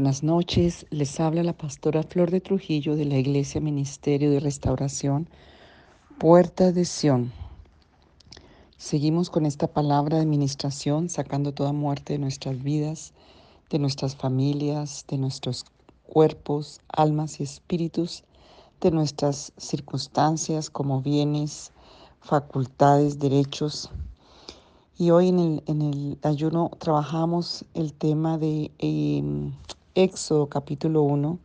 Buenas noches, les habla la pastora Flor de Trujillo de la Iglesia Ministerio de Restauración, Puerta de Sión. Seguimos con esta palabra de administración, sacando toda muerte de nuestras vidas, de nuestras familias, de nuestros cuerpos, almas y espíritus, de nuestras circunstancias como bienes, facultades, derechos. Y hoy en el, ayuno trabajamos el tema de em, Éxodo capítulo 1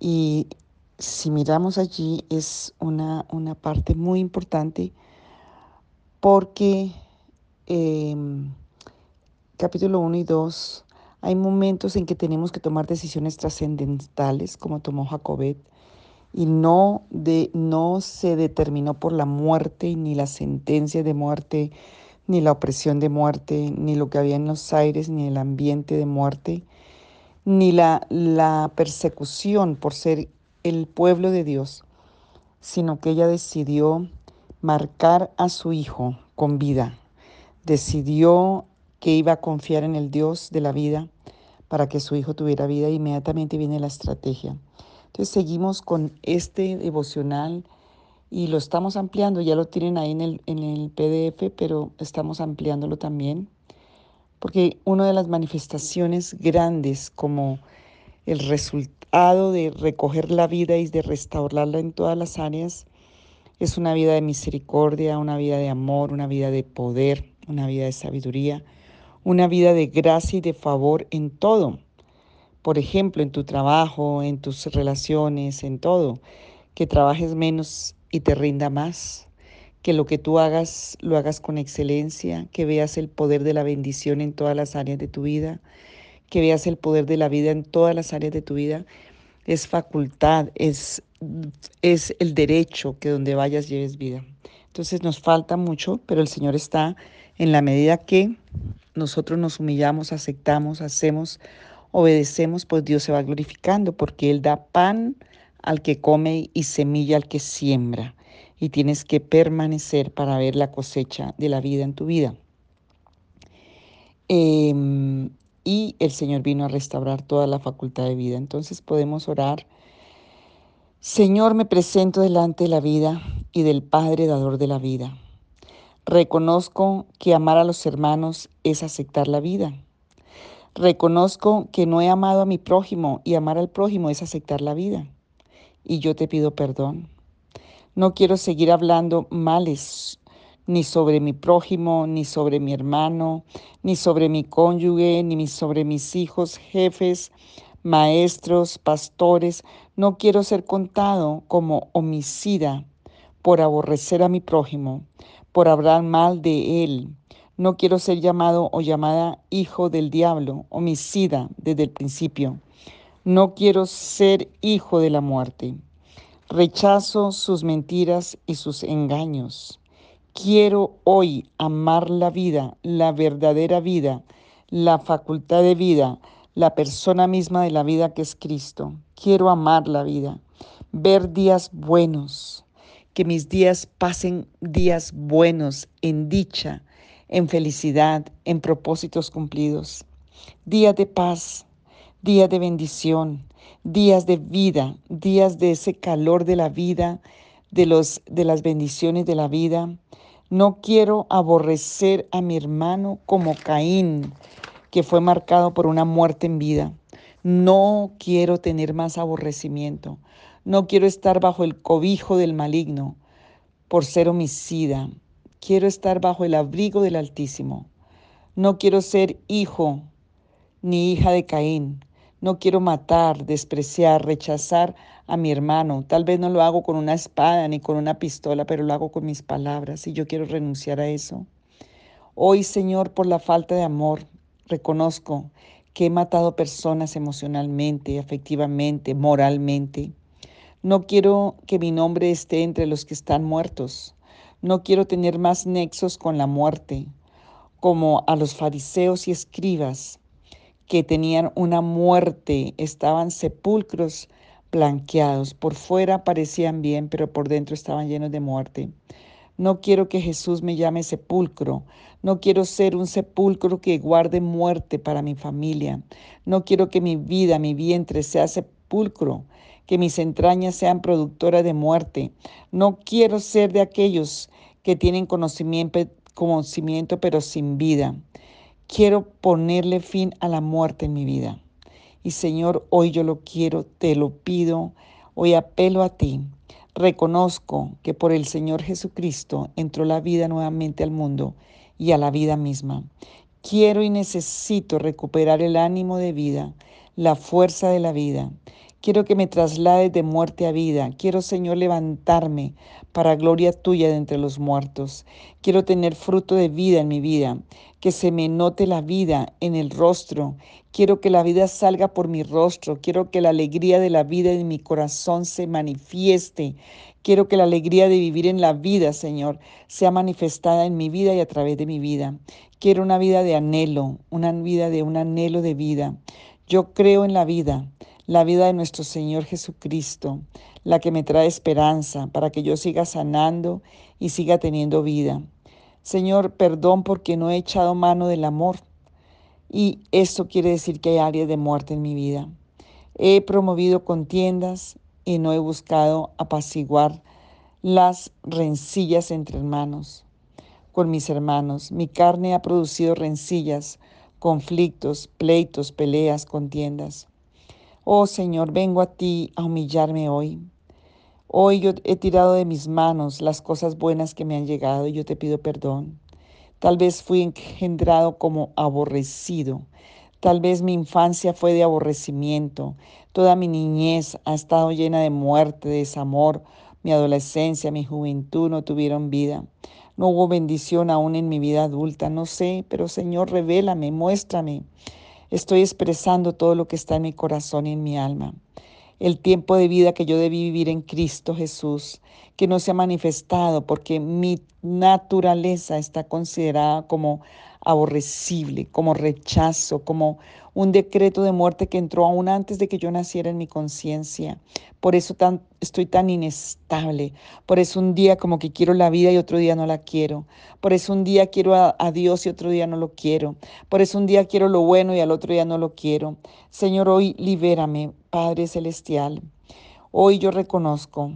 y si miramos allí es una, una parte muy importante porque em, capítulo 1 y 2 hay momentos en que tenemos que tomar decisiones trascendentales como tomó Jacobet y no, de, no se determinó por la muerte ni la sentencia de muerte ni la opresión de muerte, ni lo que había en los aires, ni el ambiente de muerte, ni la, la persecución por ser el pueblo de Dios, sino que ella decidió marcar a su hijo con vida. Decidió que iba a confiar en el Dios de la vida para que su hijo tuviera vida. Inmediatamente viene la estrategia. Entonces seguimos con este devocional y lo estamos ampliando. Ya lo tienen ahí en el, en el PDF, pero estamos ampliándolo también porque una de las manifestaciones grandes como el resultado de recoger la vida y de restaurarla en todas las áreas es una vida de misericordia, una vida de amor, una vida de poder, una vida de sabiduría, una vida de gracia y de favor en todo. Por ejemplo, en tu trabajo, en tus relaciones, en todo. Que trabajes menos y te rinda más que lo que tú hagas lo hagas con excelencia, que veas el poder de la bendición en todas las áreas de tu vida, que veas el poder de la vida en todas las áreas de tu vida. Es facultad, es, es el derecho que donde vayas lleves vida. Entonces nos falta mucho, pero el Señor está en la medida que nosotros nos humillamos, aceptamos, hacemos, obedecemos, pues Dios se va glorificando porque Él da pan al que come y semilla al que siembra y tienes que permanecer para ver la cosecha de la vida en tu vida. Em, y el Señor vino a restaurar toda la facultad de vida. Entonces podemos orar. Señor, me presento delante de la vida y del Padre dador de la vida. Reconozco que amar a los hermanos es aceptar la vida. Reconozco que no he amado a mi prójimo y amar al prójimo es aceptar la vida. Y yo te pido perdón. No quiero seguir hablando males ni sobre mi prójimo, ni sobre mi hermano, ni sobre mi cónyuge, ni sobre mis hijos, jefes, maestros, pastores. No quiero ser contado como homicida por aborrecer a mi prójimo, por hablar mal de él. No quiero ser llamado o llamada hijo del diablo, homicida desde el principio. No quiero ser hijo de la muerte. Rechazo sus mentiras y sus engaños. Quiero hoy amar la vida, la verdadera vida, la facultad de vida, la persona misma de la vida que es Cristo. Quiero amar la vida, ver días buenos, que mis días pasen días buenos en dicha, en felicidad, en propósitos cumplidos. Días de paz, días de bendición, días de vida, días de ese calor de la vida, de, los, de las bendiciones de la vida. No quiero aborrecer a mi hermano como Caín, que fue marcado por una muerte en vida. No quiero tener más aborrecimiento. No quiero estar bajo el cobijo del maligno por ser homicida. Quiero estar bajo el abrigo del Altísimo. No quiero ser hijo ni hija de Caín. No quiero matar, despreciar, rechazar a mi hermano. Tal vez no lo hago con una espada ni con una pistola, pero lo hago con mis palabras y yo quiero renunciar a eso. Hoy, Señor, por la falta de amor, reconozco que he matado personas emocionalmente, afectivamente, moralmente. No quiero que mi nombre esté entre los que están muertos. No quiero tener más nexos con la muerte, como a los fariseos y escribas que tenían una muerte, estaban sepulcros blanqueados, por fuera parecían bien, pero por dentro estaban llenos de muerte. No quiero que Jesús me llame sepulcro. No quiero ser un sepulcro que guarde muerte para mi familia. No quiero que mi vida, mi vientre sea sepulcro, que mis entrañas sean productoras de muerte. No quiero ser de aquellos que tienen conocimiento, conocimiento pero sin vida. Quiero ponerle fin a la muerte en mi vida. Y Señor, hoy yo lo quiero, te lo pido, hoy apelo a ti. Reconozco que por el Señor Jesucristo entró la vida nuevamente al mundo y a la vida misma. Quiero y necesito recuperar el ánimo de vida, la fuerza de la vida. Quiero que me traslades de muerte a vida. Quiero, Señor, levantarme para gloria tuya de entre los muertos. Quiero tener fruto de vida en mi vida, que se me note la vida en el rostro. Quiero que la vida salga por mi rostro. Quiero que la alegría de la vida en mi corazón se manifieste. Quiero que la alegría de vivir en la vida, Señor, sea manifestada en mi vida y a través de mi vida. Quiero una vida de anhelo, una vida de un anhelo de vida. Yo creo en la vida, la vida de nuestro Señor Jesucristo, la que me trae esperanza para que yo siga sanando y siga teniendo vida. Señor, perdón porque no he echado mano del amor. Y esto quiere decir que hay áreas de muerte en mi vida. He promovido contiendas, y no he buscado apaciguar las rencillas entre hermanos. Con mis hermanos, mi carne ha producido rencillas, conflictos, pleitos, peleas, contiendas. Oh Señor, vengo a ti a humillarme hoy. Hoy yo he tirado de mis manos las cosas buenas que me han llegado y yo te pido perdón. Tal vez fui engendrado como aborrecido Tal vez mi infancia fue de aborrecimiento, toda mi niñez ha estado llena de muerte, de desamor, mi adolescencia, mi juventud no tuvieron vida. No hubo bendición aún en mi vida adulta, no sé, pero Señor, revélame, muéstrame. Estoy expresando todo lo que está en mi corazón y en mi alma. El tiempo de vida que yo debí vivir en Cristo Jesús, que no se ha manifestado porque mi naturaleza está considerada como aborrecible, como rechazo, como un decreto de muerte que entró aún antes de que yo naciera en mi conciencia. Por eso tan, estoy tan inestable. Por eso un día como que quiero la vida y otro día no la quiero. Por eso un día quiero a, a Dios y otro día no lo quiero. Por eso un día quiero lo bueno y al otro día no lo quiero. Señor, hoy libérame, Padre Celestial. Hoy yo reconozco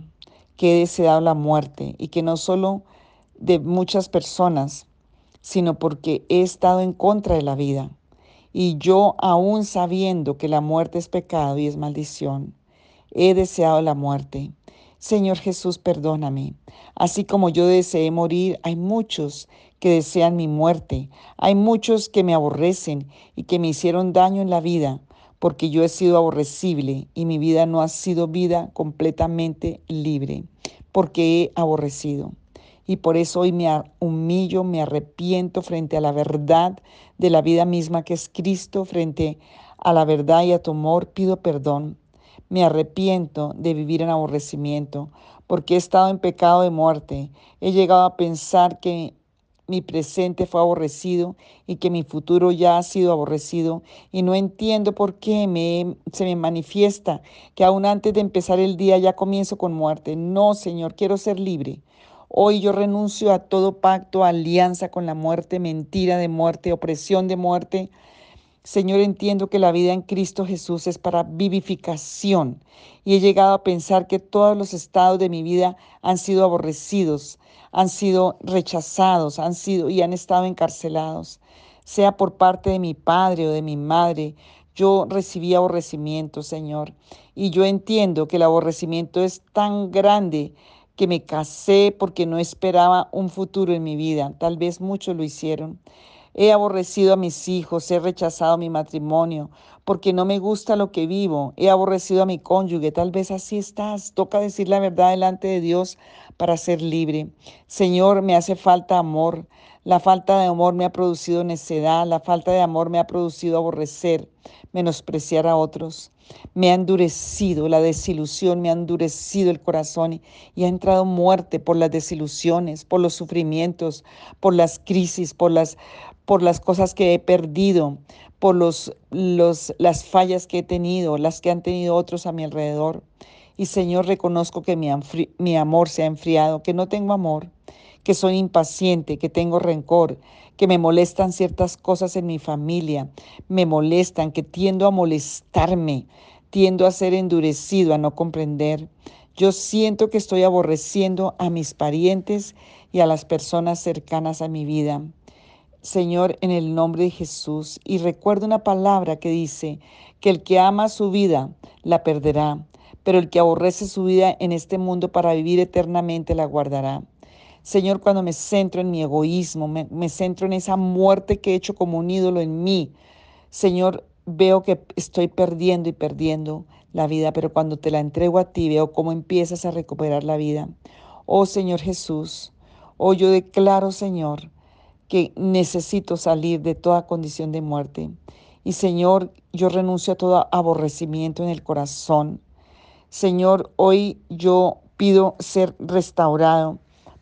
que he deseado la muerte y que no solo de muchas personas, sino porque he estado en contra de la vida. Y yo, aún sabiendo que la muerte es pecado y es maldición, he deseado la muerte. Señor Jesús, perdóname. Así como yo deseé morir, hay muchos que desean mi muerte. Hay muchos que me aborrecen y que me hicieron daño en la vida, porque yo he sido aborrecible y mi vida no ha sido vida completamente libre, porque he aborrecido y por eso hoy me humillo, me arrepiento frente a la verdad de la vida misma que es Cristo, frente a la verdad y a tu amor, pido perdón. Me arrepiento de vivir en aborrecimiento, porque he estado en pecado de muerte. He llegado a pensar que mi presente fue aborrecido y que mi futuro ya ha sido aborrecido y no entiendo por qué me, se me manifiesta que aún antes de empezar el día ya comienzo con muerte. No, Señor, quiero ser libre. Hoy yo renuncio a todo pacto, alianza con la muerte, mentira de muerte, opresión de muerte. Señor, entiendo que la vida en Cristo Jesús es para vivificación y he llegado a pensar que todos los estados de mi vida han sido aborrecidos, han sido rechazados, han sido y han estado encarcelados, sea por parte de mi padre o de mi madre. Yo recibí aborrecimiento, Señor, y yo entiendo que el aborrecimiento es tan grande que me casé porque no esperaba un futuro en mi vida. Tal vez muchos lo hicieron. He aborrecido a mis hijos, he rechazado mi matrimonio porque no me gusta lo que vivo. He aborrecido a mi cónyuge. Tal vez así estás. Toca decir la verdad delante de Dios para ser libre. Señor, me hace falta amor. La falta de amor me ha producido necedad. La falta de amor me ha producido aborrecer, menospreciar a otros. Me ha endurecido la desilusión, me ha endurecido el corazón y, ha entrado muerte por las desilusiones, por los sufrimientos, por las crisis, por las, por las cosas que he perdido, por los, los, las fallas que he tenido, las que han tenido otros a mi alrededor. Y Señor, reconozco que mi, mi amor se ha enfriado, que no tengo amor, que soy impaciente, que tengo rencor, que me molestan ciertas cosas en mi familia, me molestan, que tiendo a molestarme, tiendo a ser endurecido, a no comprender. Yo siento que estoy aborreciendo a mis parientes y a las personas cercanas a mi vida. Señor, en el nombre de Jesús, y recuerdo una palabra que dice que el que ama su vida la perderá, pero el que aborrece su vida en este mundo para vivir eternamente la guardará. Señor, cuando me centro en mi egoísmo, me, centro en esa muerte que he hecho como un ídolo en mí, Señor, veo que estoy perdiendo y perdiendo la vida, pero cuando te la entrego a ti, veo cómo empiezas a recuperar la vida. Oh Señor Jesús, oh yo declaro, Señor, que necesito salir de toda condición de muerte. Y Señor, yo renuncio a todo aborrecimiento en el corazón. Señor, hoy yo pido ser restaurado,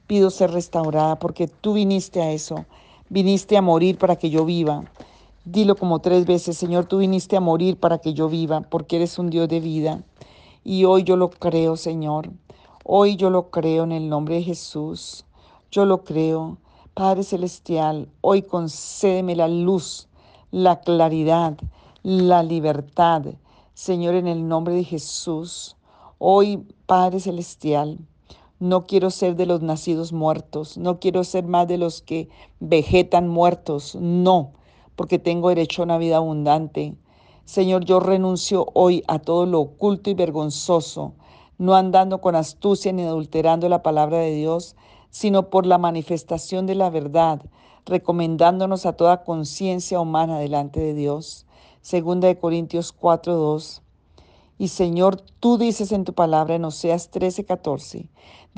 pido ser restaurada porque tú viniste a eso, viniste a morir para que yo viva. Dilo como tres veces, Señor, tú viniste a morir para que yo viva, porque eres un Dios de vida. Y hoy yo lo creo, Señor. Hoy yo lo creo en el nombre de Jesús. Yo lo creo. Padre Celestial, hoy concédeme la luz, la claridad, la libertad. Señor, en el nombre de Jesús. Hoy, Padre Celestial, no quiero ser de los nacidos muertos, no quiero ser más de los que vegetan muertos, no porque tengo derecho a una vida abundante. Señor, yo renuncio hoy a todo lo oculto y vergonzoso, no andando con astucia ni adulterando la palabra de Dios, sino por la manifestación de la verdad, recomendándonos a toda conciencia humana delante de Dios. Segunda de Corintios 4:2. Y Señor, tú dices en tu palabra en Oseas 13:14,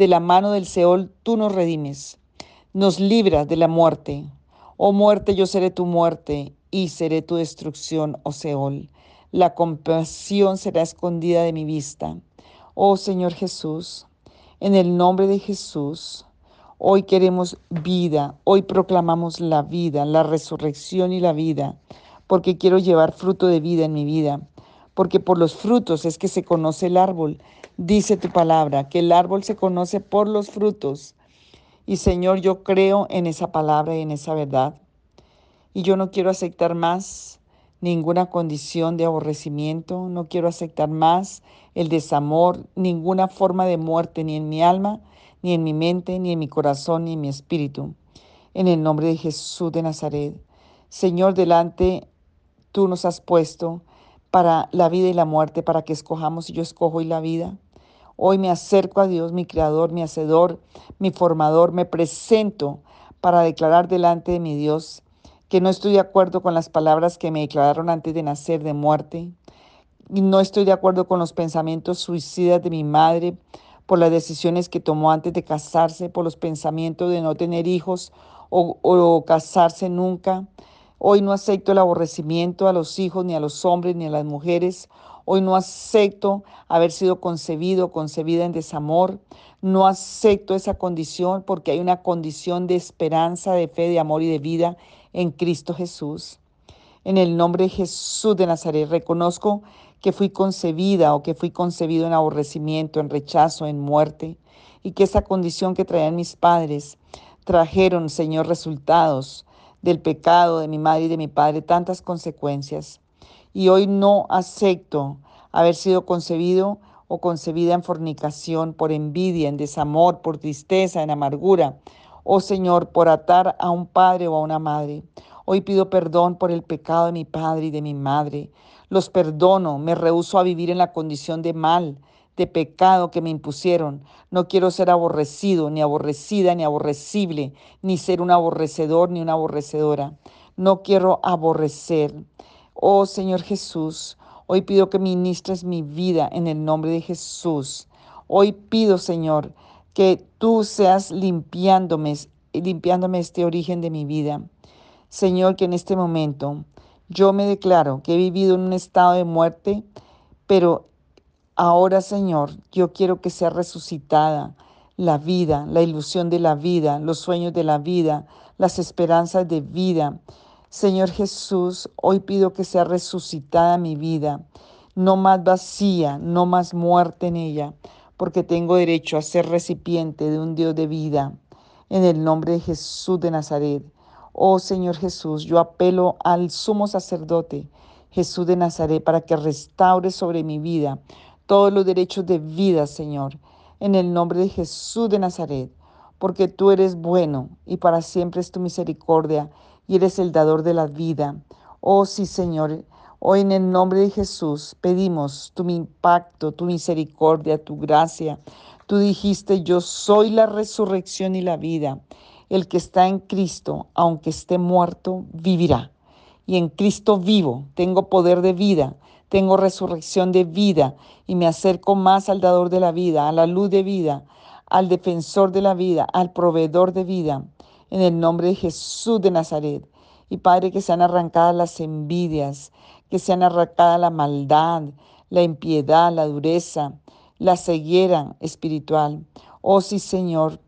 de la mano del Seol tú nos redimes, nos libras de la muerte. Oh muerte, yo seré tu muerte y seré tu destrucción, oh Seol. La compasión será escondida de mi vista. Oh Señor Jesús, en el nombre de Jesús, hoy queremos vida, hoy proclamamos la vida, la resurrección y la vida, porque quiero llevar fruto de vida en mi vida, porque por los frutos es que se conoce el árbol. Dice tu palabra, que el árbol se conoce por los frutos. Y Señor, yo creo en esa palabra y en esa verdad. Y yo no quiero aceptar más ninguna condición de aborrecimiento, no quiero aceptar más el desamor, ninguna forma de muerte, ni en mi alma, ni en mi mente, ni en mi corazón, ni en mi espíritu. En el nombre de Jesús de Nazaret. Señor, delante tú nos has puesto para la vida y la muerte, para que escojamos y yo escojo hoy la vida. Hoy me acerco a Dios, mi creador, mi hacedor, mi formador, me presento para declarar delante de mi Dios que no estoy de acuerdo con las palabras que me declararon antes de nacer de muerte. No estoy de acuerdo con los pensamientos suicidas de mi madre por las decisiones que tomó antes de casarse, por los pensamientos de no tener hijos o, o casarse nunca. Hoy no acepto el aborrecimiento a los hijos, ni a los hombres, ni a las mujeres. Hoy no acepto haber sido concebido concebida en desamor. No acepto esa condición porque hay una condición de esperanza, de fe, de amor y de vida en Cristo Jesús. En el nombre de Jesús de Nazaret reconozco que fui concebida o que fui concebido en aborrecimiento, en rechazo, en muerte, y que esa condición que traían mis padres trajeron, Señor, resultados del pecado de mi madre y de mi padre tantas consecuencias. Y hoy no acepto haber sido concebido o concebida en fornicación, por envidia, en desamor, por tristeza, en amargura. Oh Señor, por atar a un padre o a una madre. Hoy pido perdón por el pecado de mi padre y de mi madre. Los perdono, me rehuso a vivir en la condición de mal, de pecado que me impusieron. No quiero ser aborrecido, ni aborrecida, ni aborrecible, ni ser un aborrecedor, ni una aborrecedora. No quiero aborrecer. Oh Señor Jesús, hoy pido que ministres mi vida en el nombre de Jesús. Hoy pido, Señor, que tú seas limpiándome, limpiándome este origen de mi vida. Señor, que en este momento yo me declaro que he vivido en un estado de muerte, pero Ahora, Señor, yo quiero que sea resucitada la vida, la ilusión de la vida, los sueños de la vida, las esperanzas de vida. Señor Jesús, hoy pido que sea resucitada mi vida, no más vacía, no más muerte en ella, porque tengo derecho a ser recipiente de un Dios de vida. en el nombre de Jesús de Nazaret. Oh Señor Jesús, yo apelo al sumo sacerdote Jesús de Nazaret para que restaure sobre mi vida todos los derechos de vida, Señor, en el nombre de Jesús de Nazaret, porque tú eres bueno y para siempre es tu misericordia y eres el dador de la vida. Oh sí, Señor, hoy en el nombre de Jesús pedimos tu impacto, tu misericordia, tu gracia. Tú dijiste, yo soy la resurrección y la vida. El que está en Cristo, aunque esté muerto, vivirá. Y en Cristo vivo, tengo poder de vida, tengo resurrección de vida y me acerco más al dador de la vida, a la luz de vida, al defensor de la vida, al proveedor de vida, en el nombre de Jesús de Nazaret. Y Padre, que sean arrancadas las envidias, que sean arrancada la maldad, la impiedad, la dureza, la ceguera espiritual. Oh sí, Señor,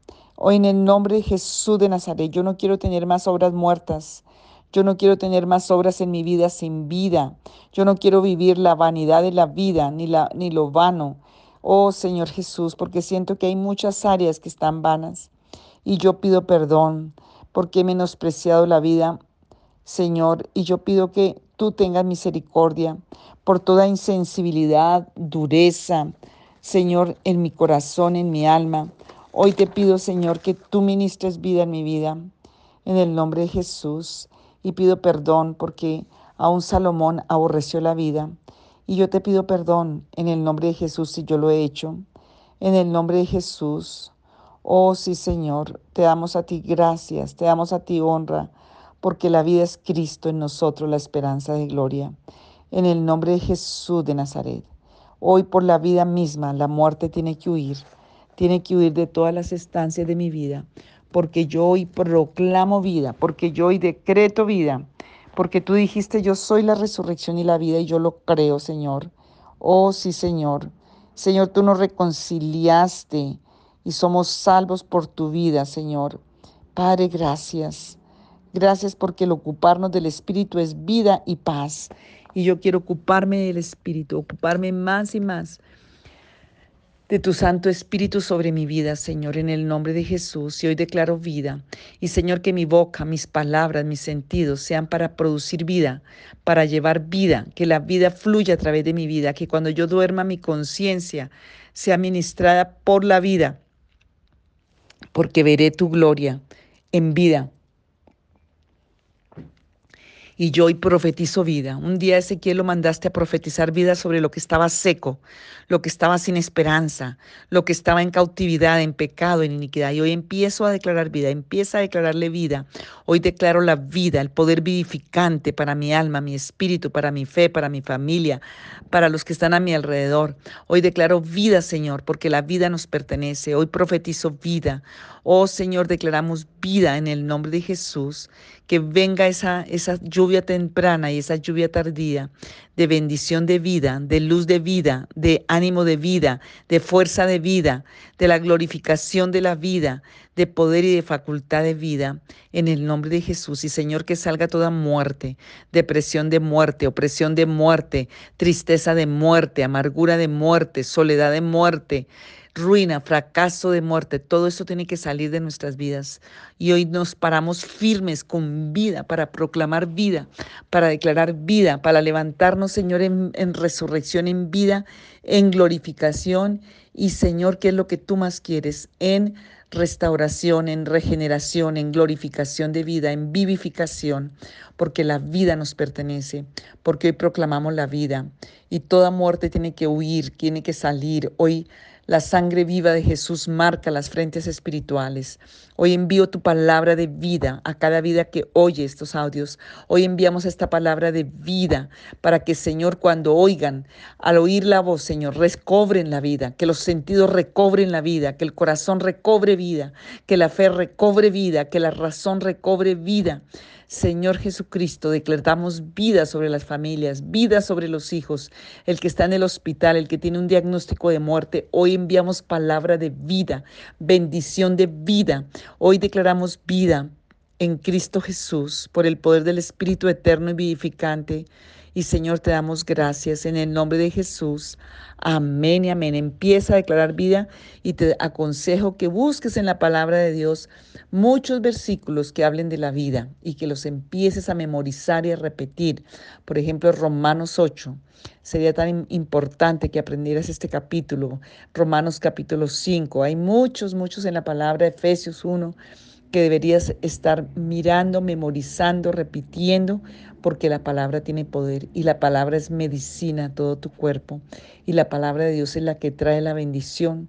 Hoy en el nombre de Jesús de Nazaret, yo no quiero tener más obras muertas. Yo no quiero tener más obras en mi vida sin vida. Yo no quiero vivir la vanidad de la vida, ni, la, ni lo vano. Oh Señor Jesús, porque siento que hay muchas áreas que están vanas. Y yo pido perdón porque he menospreciado la vida, Señor. Y yo pido que tú tengas misericordia por toda insensibilidad, dureza, Señor, en mi corazón, en mi alma. Hoy te pido, Señor, que tú ministres vida en mi vida, en el nombre de Jesús, y pido perdón porque aún Salomón aborreció la vida. Y yo te pido perdón en el nombre de Jesús si yo lo he hecho. En el nombre de Jesús. Oh sí, Señor, te damos a ti gracias, te damos a ti honra, porque la vida es Cristo en nosotros, la esperanza de gloria. En el nombre de Jesús de Nazaret. Hoy por la vida misma la muerte tiene que huir tiene que huir de todas las estancias de mi vida, porque yo hoy proclamo vida, porque yo hoy decreto vida, porque tú dijiste, yo soy la resurrección y la vida y yo lo creo, Señor. Oh sí, Señor. Señor, tú nos reconciliaste y somos salvos por tu vida, Señor. Padre, gracias. Gracias porque el ocuparnos del Espíritu es vida y paz. Y yo quiero ocuparme del Espíritu, ocuparme más y más de tu Santo Espíritu sobre mi vida, Señor, en el nombre de Jesús. Y hoy declaro vida. Y Señor, que mi boca, mis palabras, mis sentidos sean para producir vida, para llevar vida, que la vida fluya a través de mi vida, que cuando yo duerma mi conciencia sea ministrada por la vida, porque veré tu gloria en vida y yo hoy profetizo vida. Un día Ezequiel lo mandaste a profetizar vida sobre lo que estaba seco, lo que estaba sin esperanza, lo que estaba en cautividad, en pecado, en iniquidad. Y hoy empiezo a declarar vida, empieza a declararle vida. Hoy declaro la vida, el poder vivificante para mi alma, mi espíritu, para mi fe, para mi familia, para los que están a mi alrededor. Hoy declaro vida, Señor, porque la vida nos pertenece. Hoy profetizo vida. Oh Señor, declaramos vida en el nombre de Jesús, que venga esa, esa lluvia temprana y esa lluvia tardía de bendición de vida, de luz de vida, de ánimo de vida, de fuerza de vida, de la glorificación de la vida, de poder y de facultad de vida, en el nombre de Jesús. Y Señor, que salga toda muerte, depresión de muerte, opresión de muerte, tristeza de muerte, amargura de muerte, soledad de muerte ruina, fracaso de muerte, todo eso tiene que salir de nuestras vidas. Y hoy nos paramos firmes con vida para proclamar vida, para declarar vida, para levantarnos, Señor, en, resurrección, en vida, en glorificación. Y Señor, ¿qué es lo que tú más quieres? En restauración, en regeneración, en glorificación de vida, en vivificación, porque la vida nos pertenece, porque hoy proclamamos la vida y toda muerte tiene que huir, tiene que salir. Hoy la sangre viva de Jesús marca las frentes espirituales. Hoy envío tu palabra de vida a cada vida que oye estos audios. Hoy enviamos esta palabra de vida para que, Señor, cuando oigan, al oír la voz, Señor, recobren la vida, que los sentidos recobren la vida, que el corazón recobre vida, que la fe recobre vida, que la razón recobre vida. Señor Jesucristo, declaramos vida sobre las familias, vida sobre los hijos, el que está en el hospital, el que tiene un diagnóstico de muerte. Hoy enviamos palabra de vida, bendición de vida. Hoy declaramos vida en Cristo Jesús, por el poder del Espíritu eterno y vivificante. Y Señor, te damos gracias en el nombre de Jesús. Amén y amén. Empieza a declarar vida y te aconsejo que busques en la palabra de Dios muchos versículos que hablen de la vida y que los empieces a memorizar y a repetir. Por ejemplo, Romanos 8. Sería tan importante que aprendieras este capítulo. Romanos capítulo 5. Hay muchos, muchos en la palabra. Efesios 1 que deberías estar mirando, memorizando, repitiendo, porque la palabra tiene poder y la palabra es medicina a todo tu cuerpo y la palabra de Dios es la que trae la bendición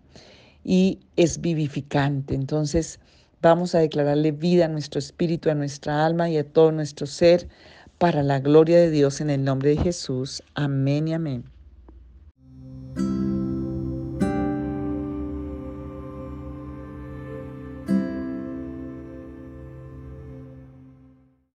y es vivificante. Entonces vamos a declararle vida a nuestro espíritu, a nuestra alma y a todo nuestro ser para la gloria de Dios en el nombre de Jesús. Amén y amén.